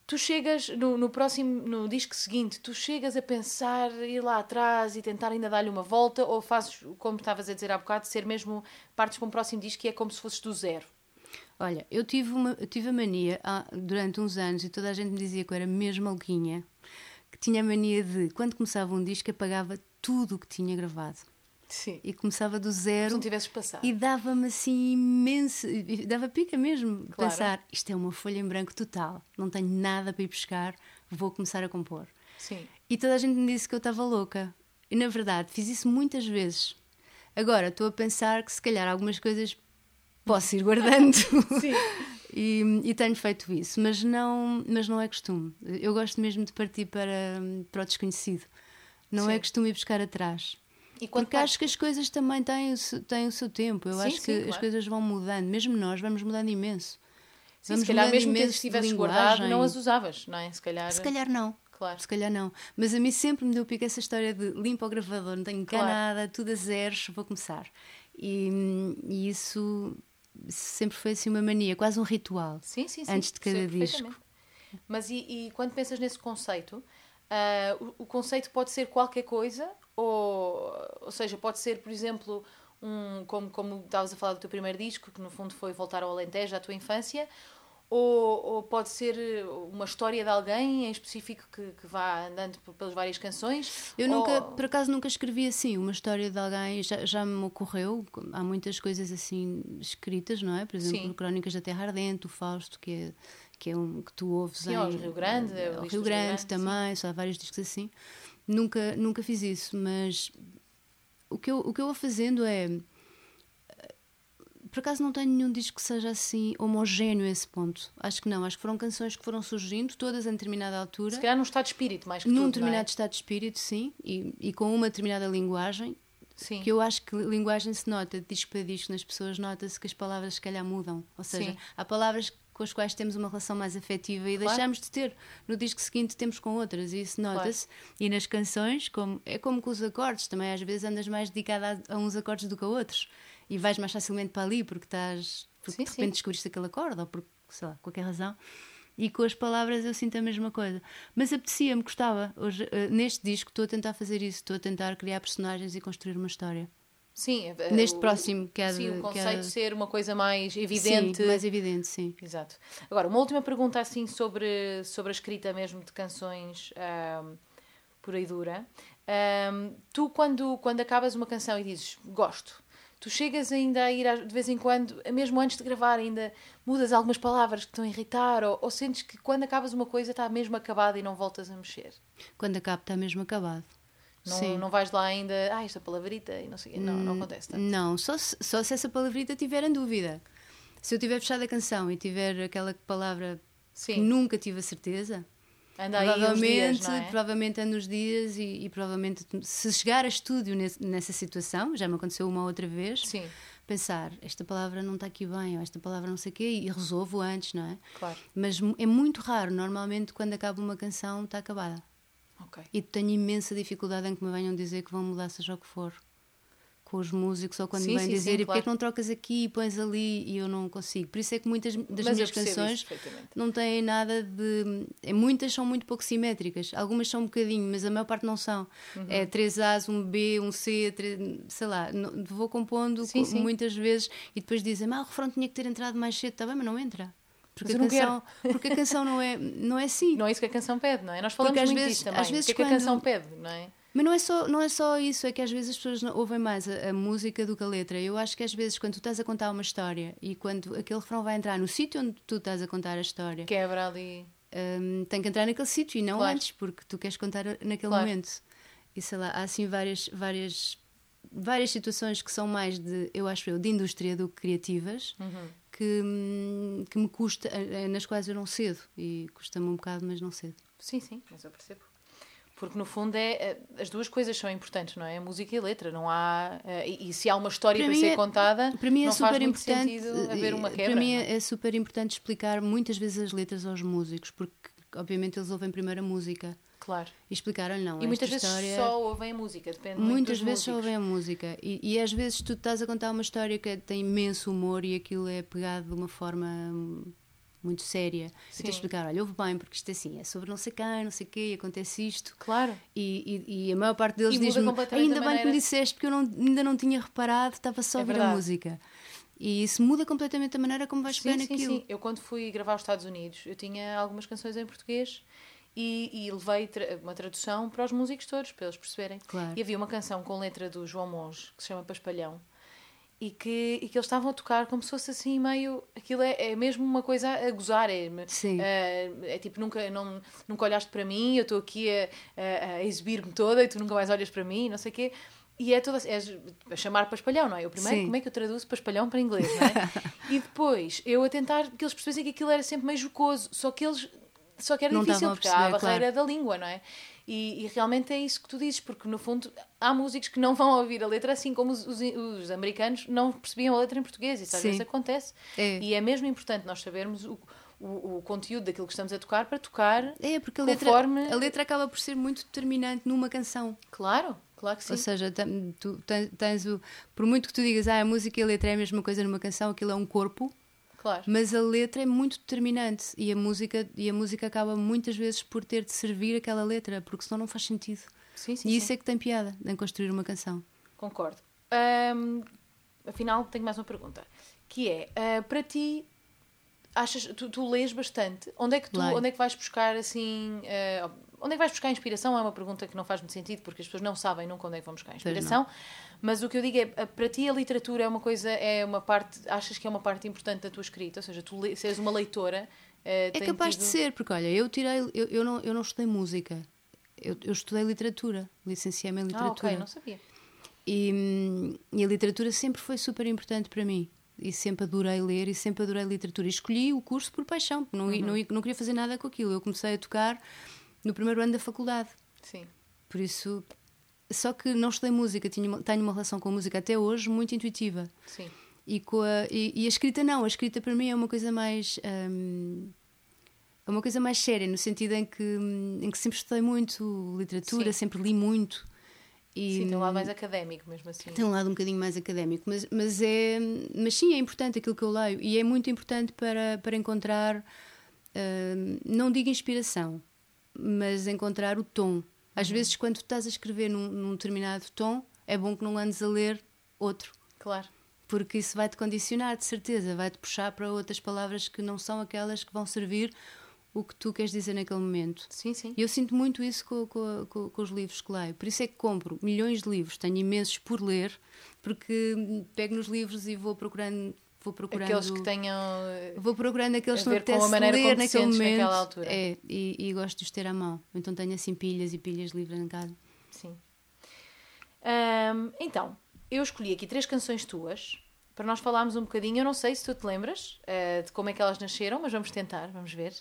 tu chegas no, no, próximo, no disco seguinte, tu chegas a pensar, ir lá atrás e tentar ainda dar-lhe uma volta, ou fazes, como estavas a dizer há bocado, ser mesmo partes para um próximo disco que é como se fosses do zero? Olha, eu tive, uma, eu tive a mania durante uns anos e toda a gente me dizia que eu era mesmo maluquinha, que tinha a mania de, quando começava um disco, apagava tudo o que tinha gravado. Sim. E começava do zero. Se não tivesses passado. E dava-me assim imenso. Dava pica mesmo. Claro. Pensar, isto é uma folha em branco total. Não tenho nada para ir buscar. Vou começar a compor. Sim. E toda a gente me disse que eu estava louca. E na verdade, fiz isso muitas vezes. Agora, estou a pensar que se calhar algumas coisas posso ir guardando. Sim. e, e, tenho feito isso, mas não, mas não é costume. Eu gosto mesmo de partir para, para o desconhecido. Não é Sim. é costume ir buscar atrás. Porque acho que as coisas também têm o, têm o seu tempo. Eu sim, acho que sim, claro. as coisas vão mudando. Mesmo nós vamos mudando imenso. Sim, vamos se calhar mesmo que as tivesses guardado, não as usavas, não é? Se calhar... Se calhar não. Claro. Se calhar não. Mas a mim sempre me deu pico essa história de limpa o gravador, não tenho cá claro. nada, tudo a zeros, vou começar. E, e, isso sempre foi assim uma mania, quase um ritual. Sim, sim, sim. Antes de cada disco. Mas e, e, quando pensas nesse conceito, uh, o, o, conceito pode ser qualquer coisa ou, ou seja, pode ser, por exemplo, um, como, como estavas a falar do teu primeiro disco, que no fundo foi voltar ao Alentejo, à tua infância, ou, ou, pode ser uma história de alguém em específico que, que vá andando pelas várias canções? Eu nunca, por acaso, nunca escrevi assim uma história de alguém, já, já me ocorreu, há muitas coisas assim escritas, não é? Por exemplo, Sim. Crónicas da Terra Ardente, o Fausto, que é, que é um que tu ouves sim, em... Rio Grande. O Rio Grande, Grande também, sim. só há vários discos assim. Nunca, nunca fiz isso, mas o que, eu, o que eu vou fazendo é. Por acaso não tenho nenhum disco que seja assim homogéneo a esse ponto. Acho que não. Acho que foram canções que foram surgindo, todas em determinada altura. Se calhar num estado de espírito, mais que Num tudo, determinado é? estado de espírito, sim. E, e com uma determinada linguagem. Sim. Que eu acho que linguagem se nota, de disco para disco, nas pessoas nota-se que as palavras se calhar mudam. Ou seja, sim. há palavras com as quais temos uma relação mais afetiva e claro. deixamos de ter. No disco seguinte temos com outras e isso nota-se. Claro. E nas canções, como, é como com os acordes, também às vezes andas mais dedicada a, a, uns acordes do que a outros e vais mais facilmente para ali porque estás porque sim, de repente sim. descobriste aquele acorde ou por sei lá, qualquer razão. E com as palavras eu sinto a mesma coisa. Mas apetecia-me, gostava. Hoje, uh, neste disco estou a tentar fazer isso, estou a tentar criar personagens e construir uma história. Sim, eh, neste o, próximo que é Sim, o conceito de ser uma coisa mais evidente. Sim, mais evidente, sim. Exato. Agora, uma última pergunta assim sobre, sobre a escrita mesmo de canções um, por aí dura. Um, tu, quando, quando acabas uma canção e dizes gosto, tu chegas ainda a ir de vez em quando, mesmo antes de gravar, ainda mudas algumas palavras que estão a irritar, ou, ou sentes que quando acabas uma coisa está mesmo acabada e não voltas a mexer? Quando acaba está mesmo acabado. Não, Sim. não vais lá ainda, ah, esta palavrita e não sei quê. Não, não hum, acontece tanto. Não, só se, só se essa palavrita tiver em dúvida. Se eu tiver fechado a canção e tiver aquela palavra Sim. que nunca tive a certeza, Anda provavelmente, dias, é? provavelmente anda nos dias e, e, provavelmente se chegar a estúdio nesse, nessa situação, já me aconteceu uma outra vez, Sim. pensar, esta palavra não está aqui bem, ou esta palavra não sei o quê, e resolvo antes, não é? Claro. Mas é muito raro, normalmente quando acaba uma canção está acabada. Okay. E tenho imensa dificuldade em que me venham dizer que vão mudar, seja o que for. Com os músicos, ou quando sim, me vêm dizer, sim, e claro. porque é que não trocas aqui e pões ali e eu não consigo. Por isso é que muitas das Mas minhas canções não têm nada de. É, muitas são muito pouco simétricas. Algumas são um bocadinho, mas a maior parte não são. Uhum. É três A's, um B, um C, três, sei lá. vou compondo sim, muitas vezes e depois dizem, ah, o refrão tinha que ter entrado mais cedo, está bem, mas não entra. Porque a, canção, porque a canção não é, não é assim. Não é isso que a canção pede, não é? Nós falamos porque, muito vezes, disso também. Às vezes, o que, quando... é que a canção pede, não é? Mas não é, só, não é só isso, é que às vezes as pessoas ouvem mais a, a, música do que a letra. Eu acho que às vezes quando tu estás a contar uma história e quando aquele refrão vai entrar no sítio onde tu estás a contar a história... Quebra ali... Um, tem que entrar naquele sítio e não claro. antes, porque tu queres contar naquele claro. momento. E sei lá, há assim várias, várias, várias situações que são mais de, eu acho eu, de indústria do que criativas, uhum que, que me custa, eh, eh, nas quais eu não cedo. E custa-me um bocado, mas não cedo. Sim, sim, mas eu percebo. Porque no fundo é, eh, as duas coisas são importantes, não é? A música e a letra. Não há, e, e se há uma história para, para ser é, contada, para mim é não super faz muito importante, sentido haver uma quebra. Para mim é, é super importante explicar muitas vezes as letras aos músicos, porque obviamente eles ouvem primeiro a música. Claro. E explicaram-lhe, não. E muitas vezes só ouvem a música, depende Muitas vezes músicos. só ouvem a música. E, e, às vezes tu estás a contar uma história que tem imenso humor e aquilo é pegado de uma forma muito séria. Sim. E de explicar, olha, ouve bem, porque isto é assim, é sobre não sei quem, não sei o quê, acontece isto. Claro. E, e, e a maior parte deles diz-me, ainda bem que me disseste, porque eu não, ainda não tinha reparado, estava só a é ouvir a música. E isso muda completamente a maneira como vais pegar naquilo. Sim, sim. Eu quando fui gravar aos Estados Unidos, eu tinha algumas canções em português e, e levei tra uma tradução para os músicos todos, para eles perceberem. Claro. E havia uma canção com letra do João Monge, que se chama Paspalhão, e que, e que eles estavam a tocar como se fosse assim meio. Aquilo é, é mesmo uma coisa a gozar. É, Sim. É, tipo, nunca, não, nunca olhaste para mim, eu estou aqui a, a, a exibir-me toda e tu nunca mais olhas para mim, não sei o quê. E é toda é chamar paspalhão, não é? O primeiro, Sim. como é que eu traduzo paspalhão para inglês, não é? e depois eu a tentar que eles percebessem que aquilo era sempre meio jocoso, só que eles só que era não difícil, porque perceber, há a barreira claro. da língua, não é? E, e, realmente é isso que tu dizes, porque no fundo há músicos que não vão ouvir a letra, assim como os, os, os americanos não percebiam a letra em português. Isso às Sim. vezes acontece. É. E é mesmo importante nós sabermos o, o, o, conteúdo daquilo que estamos a tocar para tocar. É, porque a letra, conforme... a letra acaba por ser muito determinante numa canção. Claro. Claro que sim. Ou seja, tu tens o. Por muito que tu digas, ah, a música e a letra é a mesma coisa numa canção, aquilo é um corpo Claro. Mas a letra é muito determinante e a música e a música acaba muitas vezes por ter de servir aquela letra, porque senão não faz sentido. Sim, sim, e sim. isso é que tem piada em construir uma canção. Concordo. Um, afinal, tenho mais uma pergunta, que é uh, para ti achas tu, tu lês bastante? Onde é que tu onde é que vais buscar assim uh, onde é que vais buscar inspiração? É uma pergunta que não faz muito sentido porque as pessoas não sabem nunca onde é que vão buscar inspiração. Mas o que eu digo é, para ti a literatura é uma coisa, é uma parte, achas que é uma parte importante da tua escrita? Ou seja, tu seres uma leitora. é capaz tido... de ser, porque olha, eu tirei, eu, eu, não, eu não estudei música, eu, eu estudei literatura, licenciei-me em literatura. Ah, ok, não sabia. E, e a literatura sempre foi super importante para mim e sempre adorei ler e sempre adorei literatura. E escolhi o curso por paixão, não, uhum. não, não, queria fazer nada com aquilo. Eu comecei a tocar no primeiro ano da faculdade. Sim. Por isso só que não estudei música, tinha, tenho uma relação com a música até hoje muito intuitiva. Sim. E, com a, e, e, a escrita não, a escrita para mim é uma coisa mais. Um, é uma coisa mais séria, no sentido em que, em que sempre estudei muito literatura, sim. sempre li muito. E, sim, tem um lado mais académico mesmo assim. Tem um lado um bocadinho mais académico, mas, mas, é, mas sim, é importante aquilo que eu leio e é muito importante para, para encontrar uh, não digo inspiração, mas encontrar o tom. Às vezes, quando estás a escrever num, num determinado tom, é bom que não andes a ler outro. Claro. Porque isso vai-te condicionar, de certeza, vai-te puxar para outras palavras que não são aquelas que vão servir o que tu queres dizer naquele momento. Sim, sim. E eu sinto muito isso com, com, com, com, os livros que leio. Por isso é que compro milhões de livros, tenho imensos por ler, porque pego nos livros e vou procurando. Vou procurando aqueles que tenham. Vou procurando aqueles que me apetece ler naquele momento. altura. É, e, e, gosto de os ter à mão. Então tenho assim pilhas e pilhas de livros em casa. Sim. Então, eu escolhi aqui três canções tuas para nós falarmos um bocadinho. Eu não sei se tu te lembras uh, de como é que elas nasceram, mas vamos tentar, vamos ver.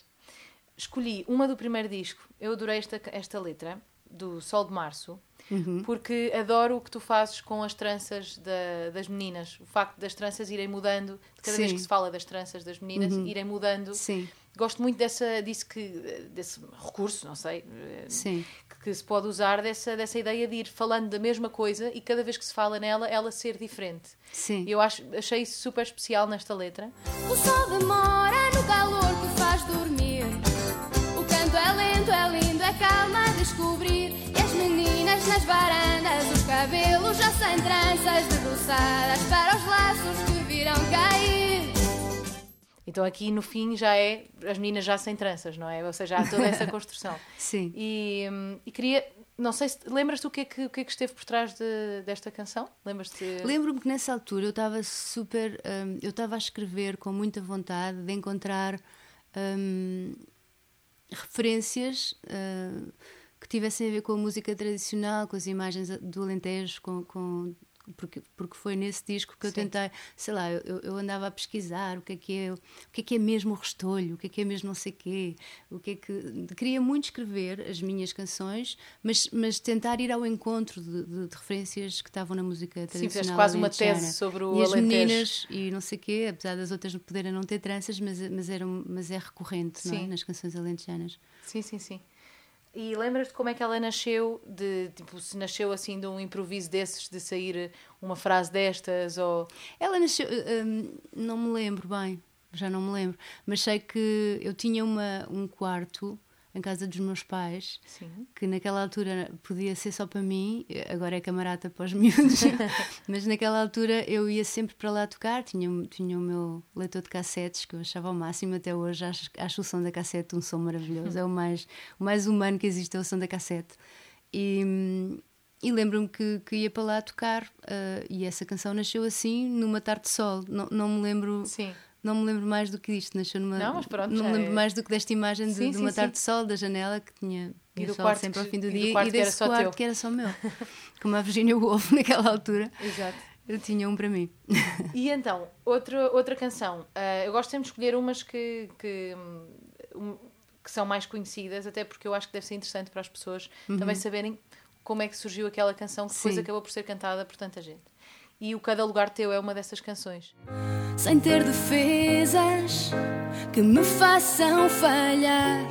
Escolhi uma do primeiro disco. Eu adorei esta, esta letra, do Sol de Março, uhum. porque adoro o que tu fazes com as tranças da, das meninas. O facto das tranças irem mudando, de cada Sim. vez que se fala das tranças das meninas, uhum. irem mudando. Sim. Gosto muito dessa, disso que, desse recurso, não sei, Sim. Que, que, se pode usar dessa, dessa ideia de ir falando da mesma coisa e cada vez que se fala nela, ela ser diferente. Sim. Eu acho, achei isso super especial nesta letra. O sol demora no calor que faz dormir. O canto é lento, é lindo, é calma a descobrir. Nas varandas, os cabelos já sem tranças, debruçadas para os laços que virão cair. Então aqui no fim já é as meninas já sem tranças, não é? Ou seja, há toda essa construção. Sim. E, hum, e queria, não sei se lembras-te o que é que, o que, é que esteve por trás de, desta canção? Lembras-te? Lembro-me que nessa altura eu estava super, um, eu estava a escrever com muita vontade de encontrar um, referências que tivessem a ver com a música tradicional, com as imagens do Alentejo, com, com porque, porque foi nesse disco que eu Sim. tentei, sei lá, eu, eu, andava a pesquisar o que é que é, o que é que é mesmo o restolho, o que é que é mesmo não sei quê, o que é que queria muito escrever as minhas canções, mas mas tentar ir ao encontro de, de, de referências que estavam na música tradicional. Sim, quase uma tese sobre o e as meninas e não sei quê, apesar das outras poderem não ter tranças, mas mas era mas é recorrente, não é? nas canções alentejanas. Sim, sim, sim. E lembras-te como é que ela nasceu? De, tipo, se nasceu assim de um improviso desses, de sair uma frase destas? Ou... Ela nasceu, hum, não me lembro bem, já não me lembro, mas sei que eu tinha uma, um quarto em casa dos meus pais, Sim. que naquela altura podia ser só para mim, agora é camarada para os miúdos, mas naquela altura eu ia sempre para lá tocar, tinha, tinha o meu leitor de cassetes, que eu achava ao máximo até hoje, acho, acho o som da cassete um som maravilhoso, é o mais, o mais humano que existe, é o som da cassete. E, e lembro-me que, que ia para lá tocar, uh, e essa canção nasceu assim, numa tarde de sol, não, não me lembro... Sim não me lembro mais do que isto, nasceu numa. Não, mas pronto. Não me lembro é... mais do que desta imagem de, sim, de uma sim, tarde de sol da janela que tinha. E do quarto sempre ao fim do e dia do e desse quarto teu. que era só meu. Como a Virginia Woolf naquela altura. Exato. Eu tinha um para mim. E então, outra, outra canção. Uh, eu gosto sempre de escolher umas que, que, um, que são mais conhecidas, até porque eu acho que deve ser interessante para as pessoas uhum. também saberem como é que surgiu aquela canção que depois Sim. acabou por ser cantada por tanta gente e o Cada Lugar Teu é uma dessas canções. Sem ter defesas que me façam falhar.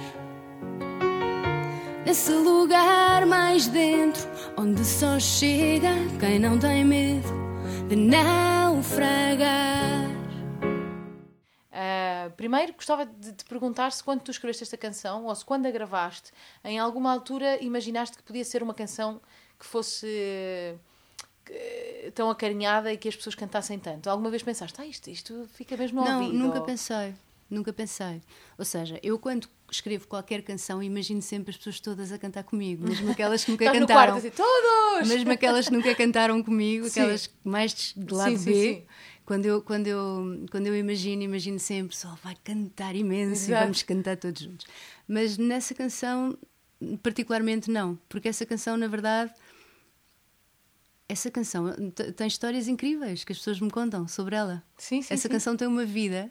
Nesse lugar mais dentro, onde só chega quem não tem medo de naufragar. Uh, primeiro, gostava de te perguntar se quando tu escreveste esta canção, ou se quando a gravaste, em alguma altura imaginaste que podia ser uma canção que fosse tão acarinhada e que as pessoas cantassem tanto? Alguma vez pensaste, ah, isto, isto fica mesmo ao Não, ouvido? nunca ou... pensei. Nunca pensei. Ou seja, eu quando escrevo qualquer canção imagino sempre as pessoas todas a cantar comigo, mesmo aquelas que nunca cantaram. Quarto, assim, todos! Mesmo aquelas que nunca cantaram comigo, sim. aquelas mais de lado sim, B. Sim, quando eu, quando, eu, quando eu imagino, imagino sempre só vai cantar imenso Exato. e vamos cantar todos juntos. Mas nessa canção, particularmente não, porque essa canção, na verdade, essa canção tem histórias incríveis que as pessoas me contam sobre ela. Sim, sim. Essa sim. canção tem uma vida.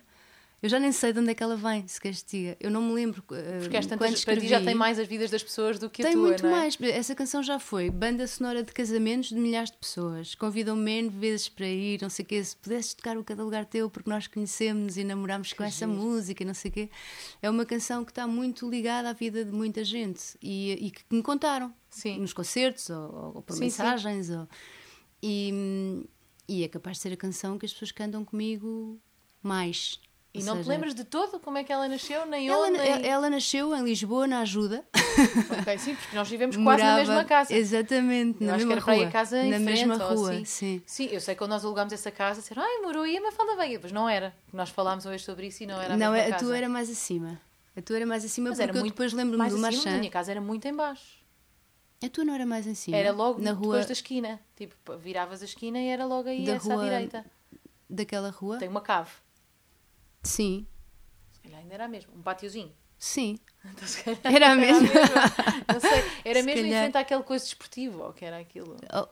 Eu já nem sei de onde é que ela vem, se diga. Eu não me lembro. Uh, Porque esta quando escrevi, já tem mais as vidas das pessoas do que a tua, Tem muito é? mais. Essa canção já foi banda sonora de casamentos de milhares de pessoas. Convidam-me N vezes para ir, não sei o quê. Se pudesses tocar o Cada Lugar Teu, porque nós conhecemos e namorámos com essa música, não sei o quê. É uma canção que está muito ligada à vida de muita gente e, e que me contaram. Sim. Nos concertos ou, ou por sim, mensagens. Sim. Ou, e, e é capaz de ser a canção que as pessoas cantam comigo mais. E não seja, te lembras de todo como é que ela nasceu, nem ela, onde? Nem... Ela nasceu em Lisboa, na Ajuda. ok, sim, porque nós vivemos quase Morava, na mesma casa. Exatamente, eu na mesma rua. casa na mesma rua, assim. sim. Sim, eu sei que quando nós alugámos essa casa, disseram, ai, morou aí a Mafalda Veiga. Pois não era. Nós falámos hoje sobre isso e não era a Não, a tua era mais acima. A tua era mais acima Mas porque era muito eu depois lembro-me do Marchand. A minha casa era muito em baixo. A tua não era mais em cima? Era logo na rua... depois da esquina. Tipo, viravas a esquina e era logo aí da essa rua... à direita. Daquela rua? Tem uma cave. Sim. Se calhar ainda era mesmo. Um pátiozinho. Sim. Então, se calhar, era, era mesmo. Não sei. Era se mesmo calhar... em frente àquele coisa desportivo, ou que era aquilo. Oh.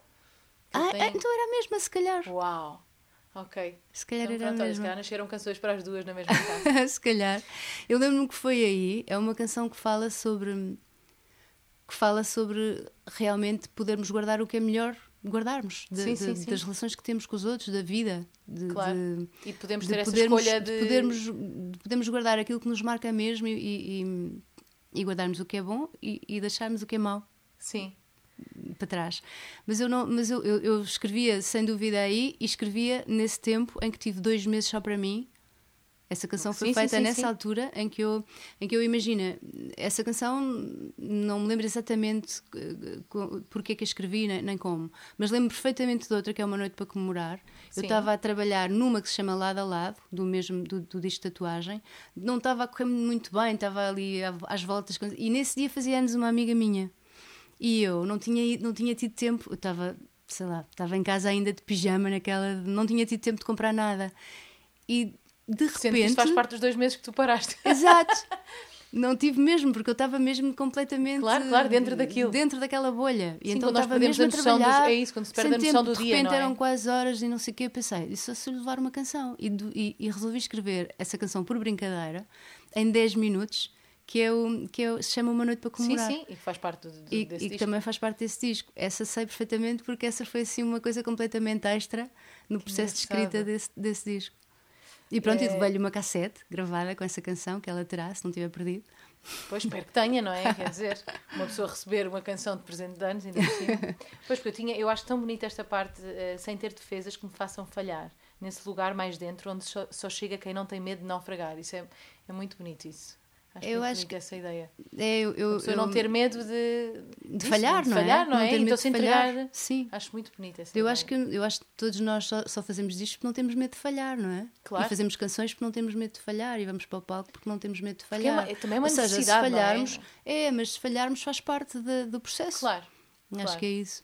Ah, tem... então era a mesma, se calhar. Uau. Ok. Se calhar então, era pronto, mesmo. Se calhar nasceram canções para as duas na mesma casa. se calhar. Eu lembro-me que foi aí. É uma canção que fala sobre. que fala sobre realmente podermos guardar o que é melhor guardarmos de, sim, de, sim, das relações que temos com os outros, da vida. De, claro. de, e podemos ter essa podermos, escolha de... podermos, de podermos guardar aquilo que nos marca mesmo e, e, e guardarmos o que é bom e, e deixarmos o que é mau. Sim. Para trás. Mas eu não, mas eu, eu, eu escrevia sem dúvida aí e escrevia nesse tempo em que tive dois meses só para mim essa canção foi sim, feita sim, nessa altura em que eu, em que eu imagina, essa canção não me lembro exatamente porque é que a escrevi nem, nem como, mas lembro perfeitamente de outra que é Uma Noite para Comemorar. Eu estava a trabalhar numa que se chama Lado a Lado, do mesmo do, do disco de tatuagem. Não estava a correr muito bem, estava ali às voltas. E nesse dia fazia anos uma amiga minha. E eu não tinha, não tinha tido tempo, eu estava, sei lá, estava em casa ainda de pijama naquela, não tinha tido tempo de comprar nada. E de repente. Sendo isto faz parte dos dois meses que tu paraste. Exato. Não tive mesmo, porque eu estava mesmo completamente. Claro, claro, dentro daquilo. Dentro daquela bolha. Sim, e então estava mesmo a, noção. Dos, é isso, quando se perde a noção tempo, do dia. De repente não é? eram quase horas e não sei o quê. Eu pensei, isso se levar uma canção. E, e, e, resolvi escrever essa canção por brincadeira, em 10 minutos, que, é o, que é o, se chama Uma Noite para Comemorar. Sim, sim, e que faz parte do, do, e, desse e disco. que também faz parte desse disco. Essa sei perfeitamente, porque essa foi assim uma coisa completamente extra no processo de escrita desse, desse disco. E pronto, é... e levei-lhe uma cassete gravada com essa canção que ela terá, se não tiver perdido. Pois espero que tenha, não é? Quer dizer, uma pessoa receber uma canção de presente de anos, ainda assim. Pois, porque eu tinha, eu acho tão bonita esta parte, uh, sem ter defesas que me façam falhar, nesse lugar mais dentro, onde só, só chega quem não tem medo de naufragar. Isso é, é muito bonito, isso. Acho eu acho que essa ideia. É, eu, eu, eu, não ter medo de, de falhar, de não falhar, é? não é? Não então se entregar. Sim. Acho muito bonita essa eu ideia. acho que Eu acho que todos nós só, só, fazemos isto porque não temos medo de falhar, não é? Claro. E fazemos canções porque não temos medo de falhar e vamos para o palco porque não temos medo de falhar. É uma, é também uma Ou seja, se necessidade, falharmos, é? é? mas se falharmos faz parte de, do processo. Claro. Acho claro. que é isso.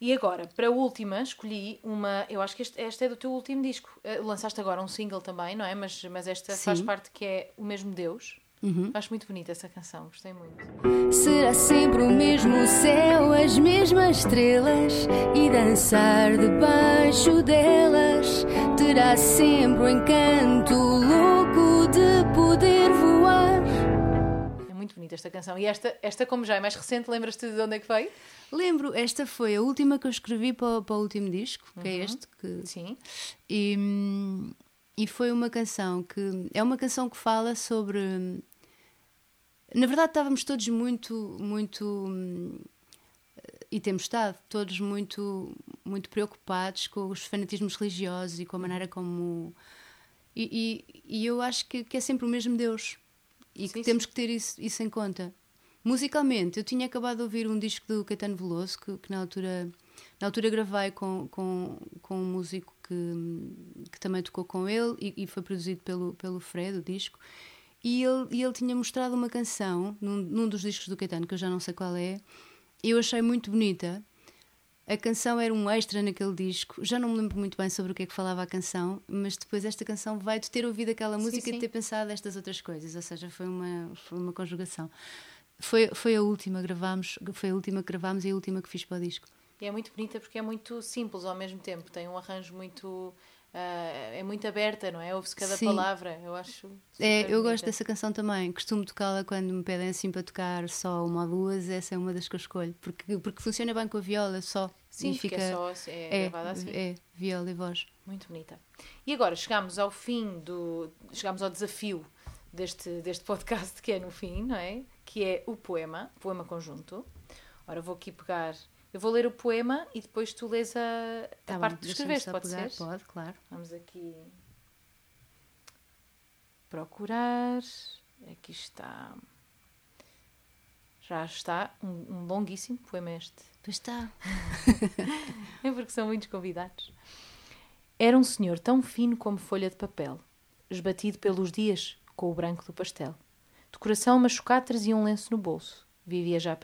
E agora, para a última, escolhi uma. Eu acho que este, este é do teu último disco. Uh, lançaste agora um single também, não é? Mas, mas esta Sim. faz parte que é O Mesmo Deus. Uhum. Acho muito bonita essa canção, gostei muito. Será sempre o mesmo céu, as mesmas estrelas e dançar debaixo delas. Terá sempre o encanto louco de poder voar. Muito bonita esta canção. E esta, esta como já é mais recente, lembras-te de onde é que veio? Lembro, esta foi a última que eu escrevi para, para o último disco, que Uhum. é este. Que... Sim. E, e foi uma canção que. É uma canção que fala sobre. Na verdade, estávamos todos muito. muito e temos estado todos muito, muito preocupados com os fanatismos religiosos e com a maneira como. E, e, e eu acho que, que é sempre o mesmo Deus e Sim, temos que ter isso, isso em conta. Musicalmente, eu tinha acabado de ouvir um disco do Caetano Veloso que, que na altura na altura gravei com, com, com um músico que, que também tocou com ele e, e foi produzido pelo, pelo Fred, o disco. E ele, e ele tinha mostrado uma canção num, num dos discos do Caetano, que eu já não sei qual é, e eu achei muito bonita. A canção era um extra naquele disco. Já não me lembro muito bem sobre o que é que falava a canção, mas depois esta canção vai de ter ouvido aquela música sim. e de ter pensado estas outras coisas. Ou seja, foi uma, foi uma conjugação. Foi, foi a última gravámos, foi a última que gravámos e a última que fiz para o disco. E é muito bonita porque é muito simples ao mesmo tempo. Tem um arranjo muito. Uh, é muito aberta, não é? Ouve-se cada Sim. palavra. Eu acho. É, eu bonita. gosto dessa canção também. Costumo tocá-la quando me pedem assim para tocar só uma ou duas. Essa é uma das que eu escolho. Porque, porque funciona bem com a viola só. Sim, e fica fica só. É, é, gravada assim. é, viola e voz. Muito bonita. E agora chegamos ao fim do. Chegamos ao desafio deste, deste podcast, que é no fim, não é? Que é o poema, poema conjunto. Ora, vou aqui pegar. Eu vou ler o poema e depois tu lês a, a Tá parte bom, que deixa-me escreveste, pode pegar. ser? Pode, claro. Vamos aqui. procurar. Aqui está. Já está um, um longuíssimo poema este. Pois está. é porque são muitos convidados. Era um senhor tão fino como folha de papel, esbatido pelos dias com o branco do pastel. De coração machucado trazia um lenço no bolso. Vivia já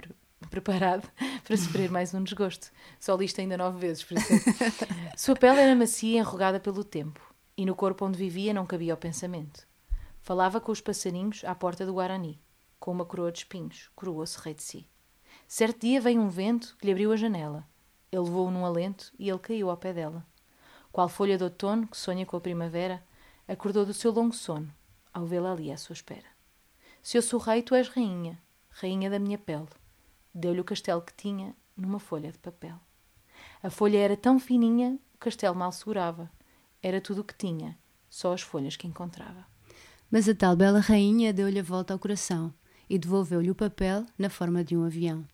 preparado para sofrer mais um desgosto. Só listo ainda nove vezes, por exemplo. Sua pele era macia e enrugada pelo tempo, e no corpo onde vivia não cabia o pensamento. Falava com os passarinhos à porta do Guarani. Com uma coroa de espinhos, coroou-se rei de si. Certo dia veio um vento que lhe abriu a janela. Ele levou-o num alento e ele caiu ao pé dela. Qual folha de outono que sonha com a primavera, acordou do seu longo sono, ao vê-la ali à sua espera. Se eu sou rei, tu és rainha, rainha da minha pele. Deu-lhe o castelo que tinha numa folha de papel. A folha era tão fininha, o castelo mal segurava. Era tudo o que tinha, só as folhas que encontrava. Mas a tal bela rainha deu-lhe a volta ao coração e devolveu-lhe o papel na forma de um avião.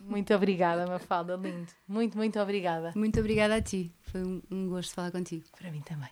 Muito obrigada, Mafalda, lindo. Muito, muito obrigada. Muito obrigada a ti. Foi um, um gosto falar contigo. Para mim também.